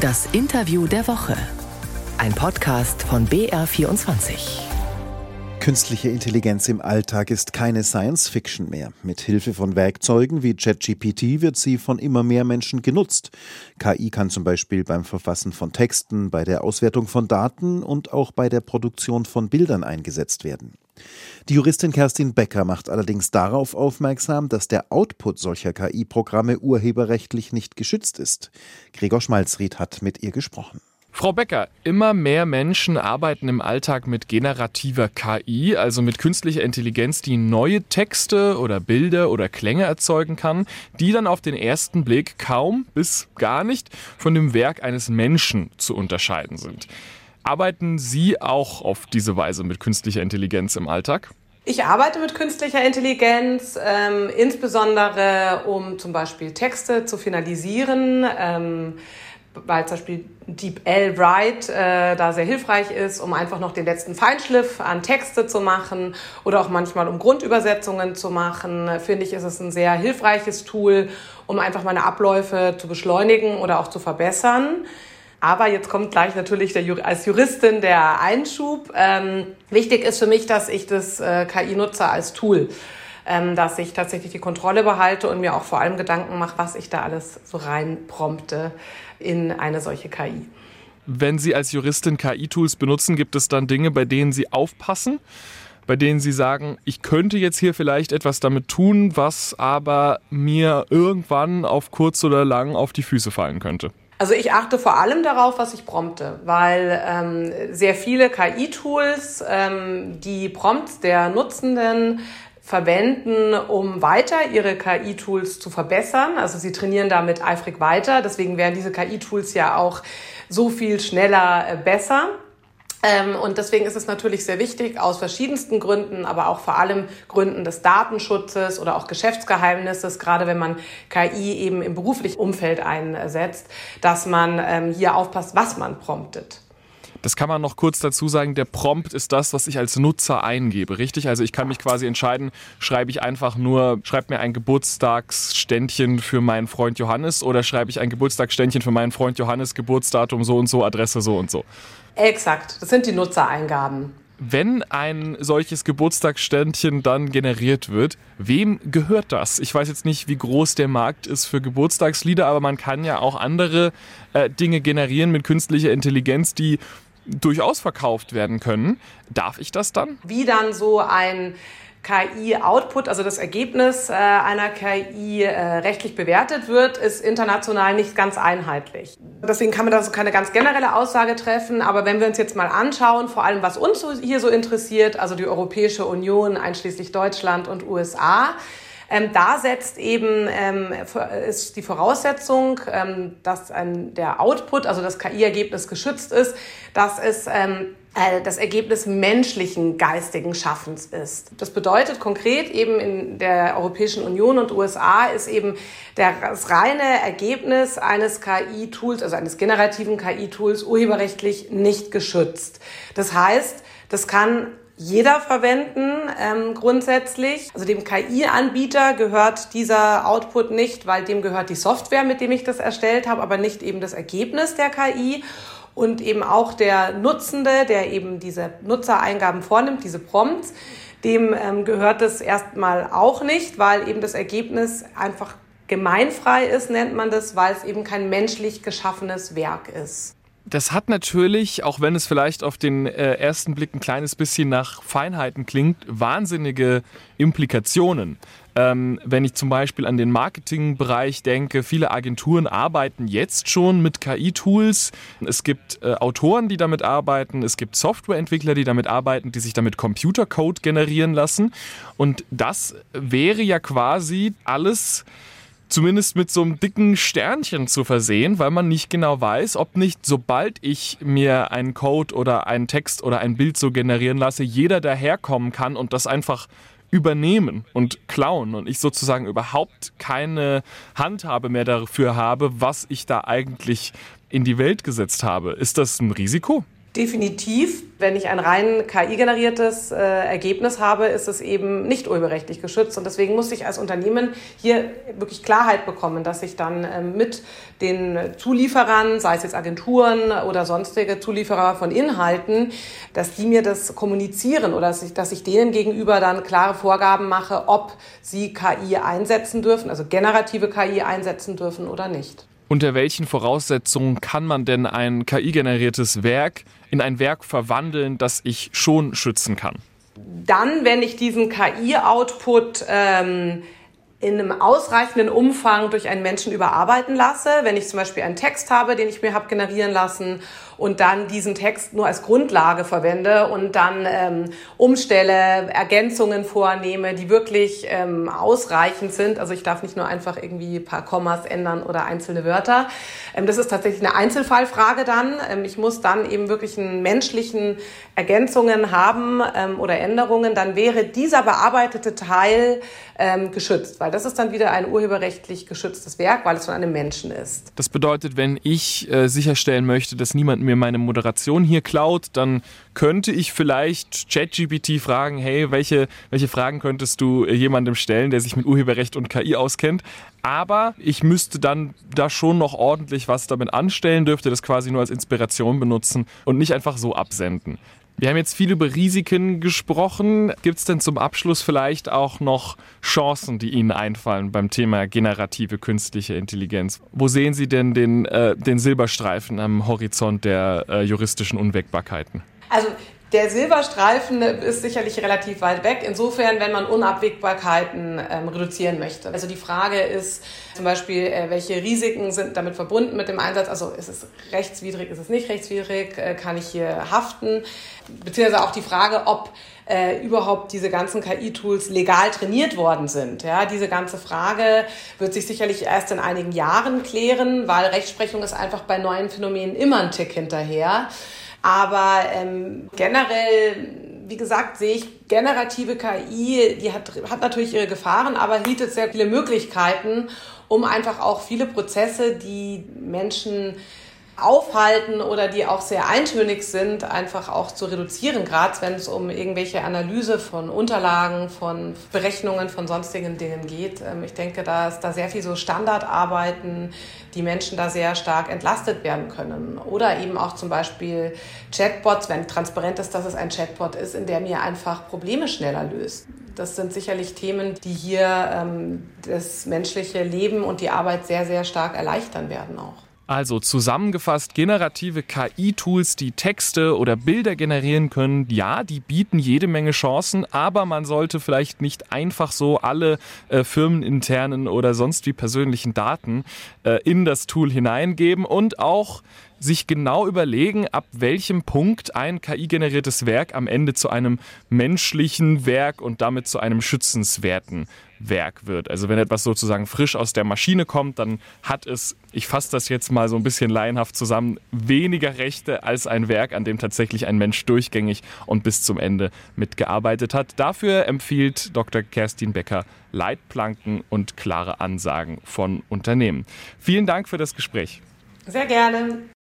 Das Interview der Woche. Ein Podcast von BR24. Künstliche Intelligenz im Alltag ist keine Science Fiction mehr. Mit Hilfe von Werkzeugen wie ChatGPT wird sie von immer mehr Menschen genutzt. KI kann zum Beispiel beim Verfassen von Texten, bei der Auswertung von Daten und auch bei der Produktion von Bildern eingesetzt werden. Die Juristin Kerstin Becker macht allerdings darauf aufmerksam, dass der Output solcher KI-Programme urheberrechtlich nicht geschützt ist. Gregor Schmalzried hat mit ihr gesprochen. Frau Becker, immer mehr Menschen arbeiten im Alltag mit generativer KI, also mit künstlicher Intelligenz, die neue Texte oder Bilder oder Klänge erzeugen kann, die dann auf den ersten Blick kaum bis gar nicht von dem Werk eines Menschen zu unterscheiden sind. Arbeiten Sie auch auf diese Weise mit künstlicher Intelligenz im Alltag? Ich arbeite mit künstlicher Intelligenz, ähm, insbesondere um zum Beispiel Texte zu finalisieren. Ähm, weil zum Beispiel DeepL Write äh, da sehr hilfreich ist, um einfach noch den letzten Feinschliff an Texte zu machen oder auch manchmal um Grundübersetzungen zu machen, finde ich, ist es ein sehr hilfreiches Tool, um einfach meine Abläufe zu beschleunigen oder auch zu verbessern. Aber jetzt kommt gleich natürlich der, als Juristin der Einschub. Ähm, wichtig ist für mich, dass ich das äh, KI nutze als Tool ähm, dass ich tatsächlich die Kontrolle behalte und mir auch vor allem Gedanken mache, was ich da alles so reinprompte in eine solche KI. Wenn Sie als Juristin KI-Tools benutzen, gibt es dann Dinge, bei denen Sie aufpassen? bei denen Sie sagen, ich könnte jetzt hier vielleicht etwas damit tun, was aber mir irgendwann auf kurz oder lang auf die Füße fallen könnte? Also ich achte vor allem darauf, was ich prompte, weil ähm, sehr viele KI-Tools ähm, die Prompts der Nutzenden verwenden, um weiter ihre KI-Tools zu verbessern. Also sie trainieren damit eifrig weiter. Deswegen werden diese KI-Tools ja auch so viel schneller äh, besser. Ähm, und deswegen ist es natürlich sehr wichtig, aus verschiedensten Gründen, aber auch vor allem Gründen des Datenschutzes oder auch Geschäftsgeheimnisses, gerade wenn man KI eben im beruflichen Umfeld einsetzt, dass man ähm, hier aufpasst, was man promptet. Das kann man noch kurz dazu sagen, der Prompt ist das, was ich als Nutzer eingebe, richtig? Also ich kann mich quasi entscheiden, schreibe ich einfach nur, schreibe mir ein Geburtstagsständchen für meinen Freund Johannes oder schreibe ich ein Geburtstagsständchen für meinen Freund Johannes, Geburtsdatum so und so, Adresse so und so. Exakt, das sind die Nutzereingaben. Wenn ein solches Geburtstagsständchen dann generiert wird, wem gehört das? Ich weiß jetzt nicht, wie groß der Markt ist für Geburtstagslieder, aber man kann ja auch andere äh, Dinge generieren mit künstlicher Intelligenz, die durchaus verkauft werden können. Darf ich das dann? Wie dann so ein KI-Output, also das Ergebnis äh, einer KI äh, rechtlich bewertet wird, ist international nicht ganz einheitlich. Deswegen kann man da so keine ganz generelle Aussage treffen. Aber wenn wir uns jetzt mal anschauen, vor allem was uns hier so interessiert, also die Europäische Union, einschließlich Deutschland und USA, ähm, da setzt eben ähm, ist die Voraussetzung, ähm, dass ein, der Output, also das KI-Ergebnis geschützt ist, dass es ähm, äh, das Ergebnis menschlichen geistigen Schaffens ist. Das bedeutet konkret eben in der Europäischen Union und USA ist eben das reine Ergebnis eines KI-Tools, also eines generativen KI-Tools, urheberrechtlich nicht geschützt. Das heißt, das kann jeder verwenden ähm, grundsätzlich. Also dem KI-Anbieter gehört dieser Output nicht, weil dem gehört die Software, mit dem ich das erstellt habe, aber nicht eben das Ergebnis der KI. Und eben auch der Nutzende, der eben diese Nutzereingaben vornimmt, diese Prompts, dem ähm, gehört das erstmal auch nicht, weil eben das Ergebnis einfach gemeinfrei ist, nennt man das, weil es eben kein menschlich geschaffenes Werk ist. Das hat natürlich, auch wenn es vielleicht auf den äh, ersten Blick ein kleines bisschen nach Feinheiten klingt, wahnsinnige Implikationen. Ähm, wenn ich zum Beispiel an den Marketingbereich denke, viele Agenturen arbeiten jetzt schon mit KI-Tools. Es gibt äh, Autoren, die damit arbeiten, es gibt Softwareentwickler, die damit arbeiten, die sich damit Computercode generieren lassen. Und das wäre ja quasi alles zumindest mit so einem dicken Sternchen zu versehen, weil man nicht genau weiß, ob nicht, sobald ich mir einen Code oder einen Text oder ein Bild so generieren lasse, jeder daherkommen kann und das einfach übernehmen und klauen und ich sozusagen überhaupt keine Handhabe mehr dafür habe, was ich da eigentlich in die Welt gesetzt habe. Ist das ein Risiko? Definitiv. Wenn ich ein rein KI-generiertes äh, Ergebnis habe, ist es eben nicht urheberrechtlich geschützt. Und deswegen muss ich als Unternehmen hier wirklich Klarheit bekommen, dass ich dann äh, mit den Zulieferern, sei es jetzt Agenturen oder sonstige Zulieferer von Inhalten, dass die mir das kommunizieren oder dass ich, dass ich denen gegenüber dann klare Vorgaben mache, ob sie KI einsetzen dürfen, also generative KI einsetzen dürfen oder nicht. Unter welchen Voraussetzungen kann man denn ein KI-generiertes Werk in ein Werk verwandeln, das ich schon schützen kann? Dann, wenn ich diesen KI-Output ähm, in einem ausreichenden Umfang durch einen Menschen überarbeiten lasse, wenn ich zum Beispiel einen Text habe, den ich mir habe generieren lassen und dann diesen Text nur als Grundlage verwende und dann ähm, umstelle, Ergänzungen vornehme, die wirklich ähm, ausreichend sind. Also ich darf nicht nur einfach irgendwie ein paar Kommas ändern oder einzelne Wörter. Ähm, das ist tatsächlich eine Einzelfallfrage dann. Ähm, ich muss dann eben wirklich einen menschlichen Ergänzungen haben ähm, oder Änderungen. Dann wäre dieser bearbeitete Teil ähm, geschützt, weil das ist dann wieder ein urheberrechtlich geschütztes Werk, weil es von einem Menschen ist. Das bedeutet, wenn ich äh, sicherstellen möchte, dass niemand mir meine Moderation hier klaut, dann könnte ich vielleicht ChatGPT fragen, hey, welche, welche Fragen könntest du jemandem stellen, der sich mit Urheberrecht und KI auskennt? Aber ich müsste dann da schon noch ordentlich was damit anstellen, dürfte das quasi nur als Inspiration benutzen und nicht einfach so absenden. Wir haben jetzt viel über Risiken gesprochen. Gibt es denn zum Abschluss vielleicht auch noch Chancen, die Ihnen einfallen beim Thema generative künstliche Intelligenz? Wo sehen Sie denn den, äh, den Silberstreifen am Horizont der äh, juristischen Unwägbarkeiten? Also der Silberstreifen ist sicherlich relativ weit weg. Insofern, wenn man Unabwägbarkeiten ähm, reduzieren möchte. Also die Frage ist zum Beispiel, äh, welche Risiken sind damit verbunden mit dem Einsatz? Also ist es rechtswidrig, ist es nicht rechtswidrig? Äh, kann ich hier haften? Beziehungsweise auch die Frage, ob äh, überhaupt diese ganzen KI-Tools legal trainiert worden sind. Ja, diese ganze Frage wird sich sicherlich erst in einigen Jahren klären, weil Rechtsprechung ist einfach bei neuen Phänomenen immer ein Tick hinterher. Aber ähm, generell, wie gesagt, sehe ich generative KI, die hat, hat natürlich ihre Gefahren, aber bietet sehr viele Möglichkeiten, um einfach auch viele Prozesse, die Menschen aufhalten oder die auch sehr eintönig sind, einfach auch zu reduzieren, gerade wenn es um irgendwelche Analyse von Unterlagen, von Berechnungen, von sonstigen Dingen geht. Ähm, ich denke, da ist da sehr viel so Standardarbeiten, die Menschen da sehr stark entlastet werden können. Oder eben auch zum Beispiel Chatbots, wenn transparent ist, dass es ein Chatbot ist, in der mir einfach Probleme schneller löst. Das sind sicherlich Themen, die hier ähm, das menschliche Leben und die Arbeit sehr, sehr stark erleichtern werden auch. Also zusammengefasst, generative KI-Tools, die Texte oder Bilder generieren können, ja, die bieten jede Menge Chancen, aber man sollte vielleicht nicht einfach so alle äh, firmeninternen oder sonst wie persönlichen Daten äh, in das Tool hineingeben und auch sich genau überlegen, ab welchem Punkt ein KI-generiertes Werk am Ende zu einem menschlichen Werk und damit zu einem schützenswerten Werk wird. Also wenn etwas sozusagen frisch aus der Maschine kommt, dann hat es, ich fasse das jetzt mal so ein bisschen laienhaft zusammen, weniger Rechte als ein Werk, an dem tatsächlich ein Mensch durchgängig und bis zum Ende mitgearbeitet hat. Dafür empfiehlt Dr. Kerstin Becker Leitplanken und klare Ansagen von Unternehmen. Vielen Dank für das Gespräch. Sehr gerne.